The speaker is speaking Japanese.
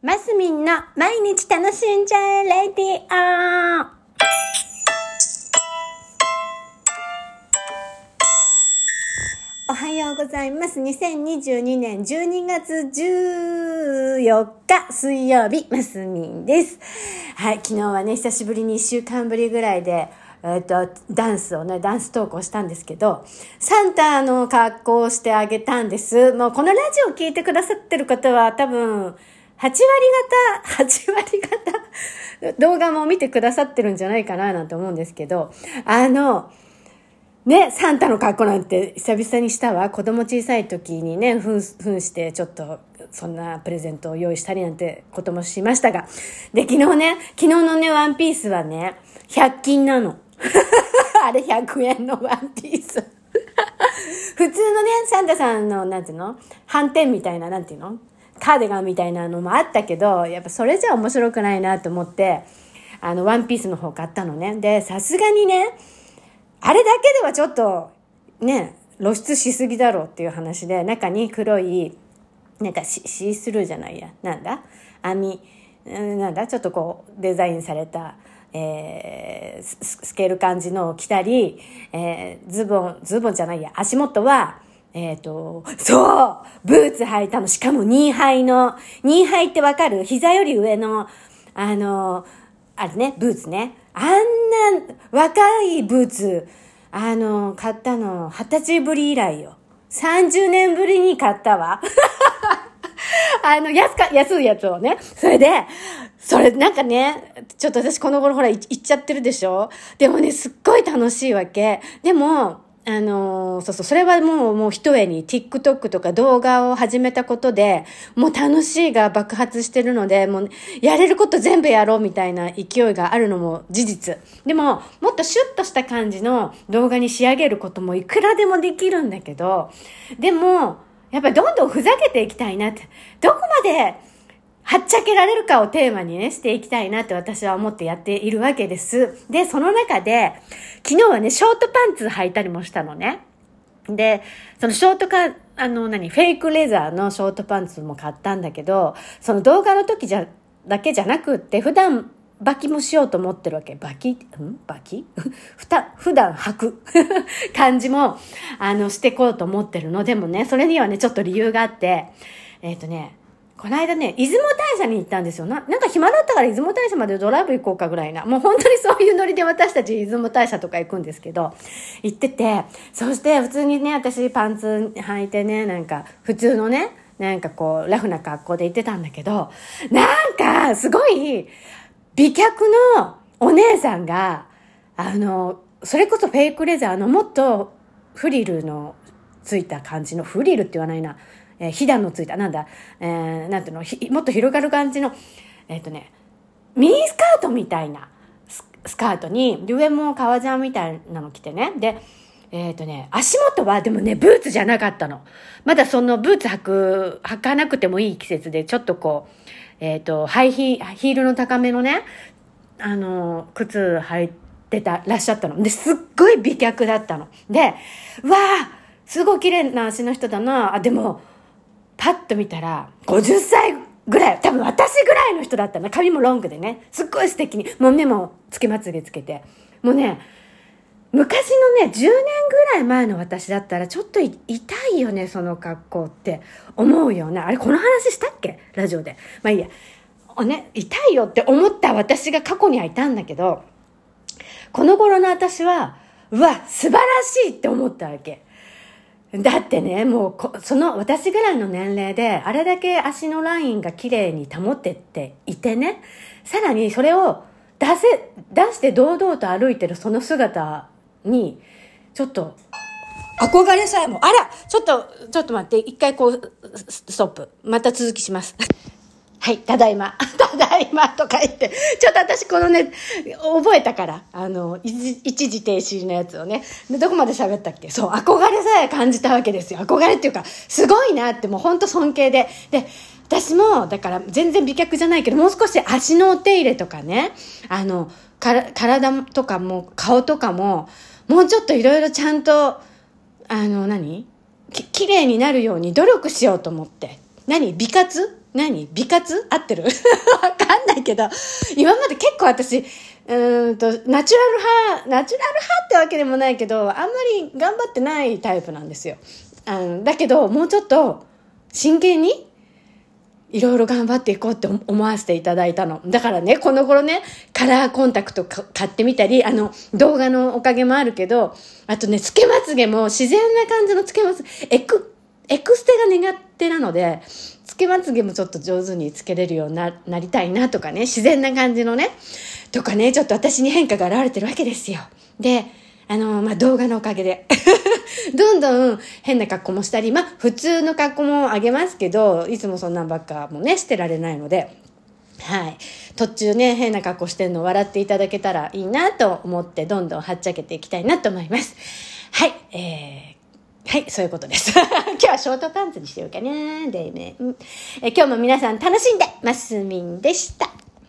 マスミンの毎日楽しんじゃえレディオおはようございます。2022年12月14日水曜日、マスミンです。はい、昨日はね、久しぶりに1週間ぶりぐらいで、えっ、と、ダンスをね、ダンス投稿したんですけど、サンタの格好をしてあげたんです。もうこのラジオを聞いてくださってる方は多分、8割方、8割方、動画も見てくださってるんじゃないかななんて思うんですけど、あの、ね、サンタの格好なんて久々にしたわ。子供小さい時にね、ふん、ふんしてちょっと、そんなプレゼントを用意したりなんてこともしましたが。で、昨日ね、昨日のね、ワンピースはね、100均なの。あれ100円のワンピース。普通のね、サンタさんの、なんていうの？斑点みたいな、なんていうの？カーディガンみたいなのもあったけど、やっぱそれじゃ面白くないなと思って、あの、ワンピースの方買ったのね。で、さすがにね、あれだけではちょっと、ね、露出しすぎだろうっていう話で、中に黒い、なんかシースルーじゃないや。なんだ？網、なんだ？ちょっとこう、デザインされた、えー、ススケール感じのを着たり、えー、ズボン、ズボンじゃないや。足元は、えっ、と、そうブーツ履いたの。しかもニーハイの、ニーハイってわかる？膝より上の、あの、あれね、ブーツね。あんな若いブーツ、あの、買ったの、二十歳ぶり以来よ。30年ぶりに買ったわ。あの、安か、安いやつをね。それで、それなんかね、ちょっと私この頃ほら行っちゃってるでしょ？でもね、すっごい楽しいわけ。でも、あのーそうそう、それはもう、もう一重に TikTok とか動画を始めたことで、もう楽しいが爆発してるので、もう、やれること全部やろうみたいな勢いがあるのも事実。でも、もっとシュッとした感じの動画に仕上げることもいくらでもできるんだけど、でも、やっぱりどんどんふざけていきたいなって、どこまで、はっちゃけられるかをテーマにね、していきたいなって私は思ってやっているわけです。で、その中で、昨日はね、ショートパンツ履いたりもしたのね。で、そのショートか、あの、何、フェイクレザーのショートパンツも買ったんだけど、その動画の時じゃ、だけじゃなくって、普段、履きもしようと思ってるわけ。履きん？履き ふた、普段履く 感じも、あの、してこうと思ってるの。でもね、それにはね、ちょっと理由があって、えっ、とね、この間ね、出雲大社に行ったんですよ。な、なんか暇だったから出雲大社までドライブ行こうかぐらいな。もう本当にそういうノリで私たち出雲大社とか行くんですけど、行ってて、そして普通にね、私パンツ履いてね、なんか普通のね、なんかこう、ラフな格好で行ってたんだけど、なんか、すごい、美脚のお姉さんが、あの、それこそフェイクレザーのもっとフリルのついた感じの、フリルって言わないな、えー、ひだのついた、なんだ、えー、なんていうの、もっと広がる感じの、えっ、ー、とね、ミニスカートみたいなスカートに、上も革ジャンみたいなの着てね。で、えっ、とね、足元はでもね、ブーツじゃなかったの。まだそのブーツ履く、履かなくてもいい季節で、ちょっとこう、えっ、と、ハイヒー、ヒールの高めのね、あの、靴履いてた、らっしゃったの。で、すっごい美脚だったの。で、わあすごい綺麗な足の人だな。あ、でも、パッと見たら、50歳ぐらい、多分私ぐらいの人だったな。髪もロングでね。すっごい素敵に。もう目もつけまつげつけて。もうね、昔のね、10年ぐらい前の私だったら、ちょっと痛いよね、その格好って思うような。あれ、この話したっけ？ラジオで。まあいいや。ね、痛いよって思った私が過去にはいたんだけど、この頃の私は、うわ、素晴らしいって思ったわけ。だってね、もうこ、その私ぐらいの年齢で、あれだけ足のラインが綺麗に保ってっていてね、さらにそれを出せ、出して堂々と歩いてるその姿に、ちょっと、憧れさえも、あらちょっと、ちょっと待って、一回こう、ストップ。また続きします。はい、ただいま。ただいまとか言って。ちょっと私このね、覚えたから。あの、一時停止のやつをね。どこまで喋ったっけ？そう、憧れさえ感じたわけですよ。憧れっていうか、すごいなってもう本当尊敬で。で、私も、だから全然美脚じゃないけど、もう少し足のお手入れとかね、あの、から体とかも、顔とかも、もうちょっといろいろちゃんと、あの何、き、綺麗になるように努力しようと思って。何？美活？何？美活？合ってる？わかんないけど、今まで結構私、うんと、ナチュラル派、ナチュラル派ってわけでもないけど、あんまり頑張ってないタイプなんですよ。うん、だけど、もうちょっと、真剣にいろいろ頑張っていこうって思わせていただいたの。だからね、この頃ね、カラーコンタクト買ってみたり、あの、動画のおかげもあるけど、あとね、つけまつげも自然な感じのつけまつげ、エク、エクステが苦手なので、けまつげもちょっと上手につけれるようにななりたいなとかね、自然な感じのね、とかね、ちょっと私に変化が現れてるわけですよ。で、あの、まあ、動画のおかげで。どんどん変な格好もしたり、まあ、普通の格好もあげますけど、いつもそんなんばっかもね、してられないので、はい。途中ね、変な格好してるの笑っていただけたらいいなと思って、どんどんはっちゃけていきたいなと思います。はい。えー、はい、そういうことです。今日はショートパンツにしようかな。でね、え今日も皆さん楽しんで、マスミンでした。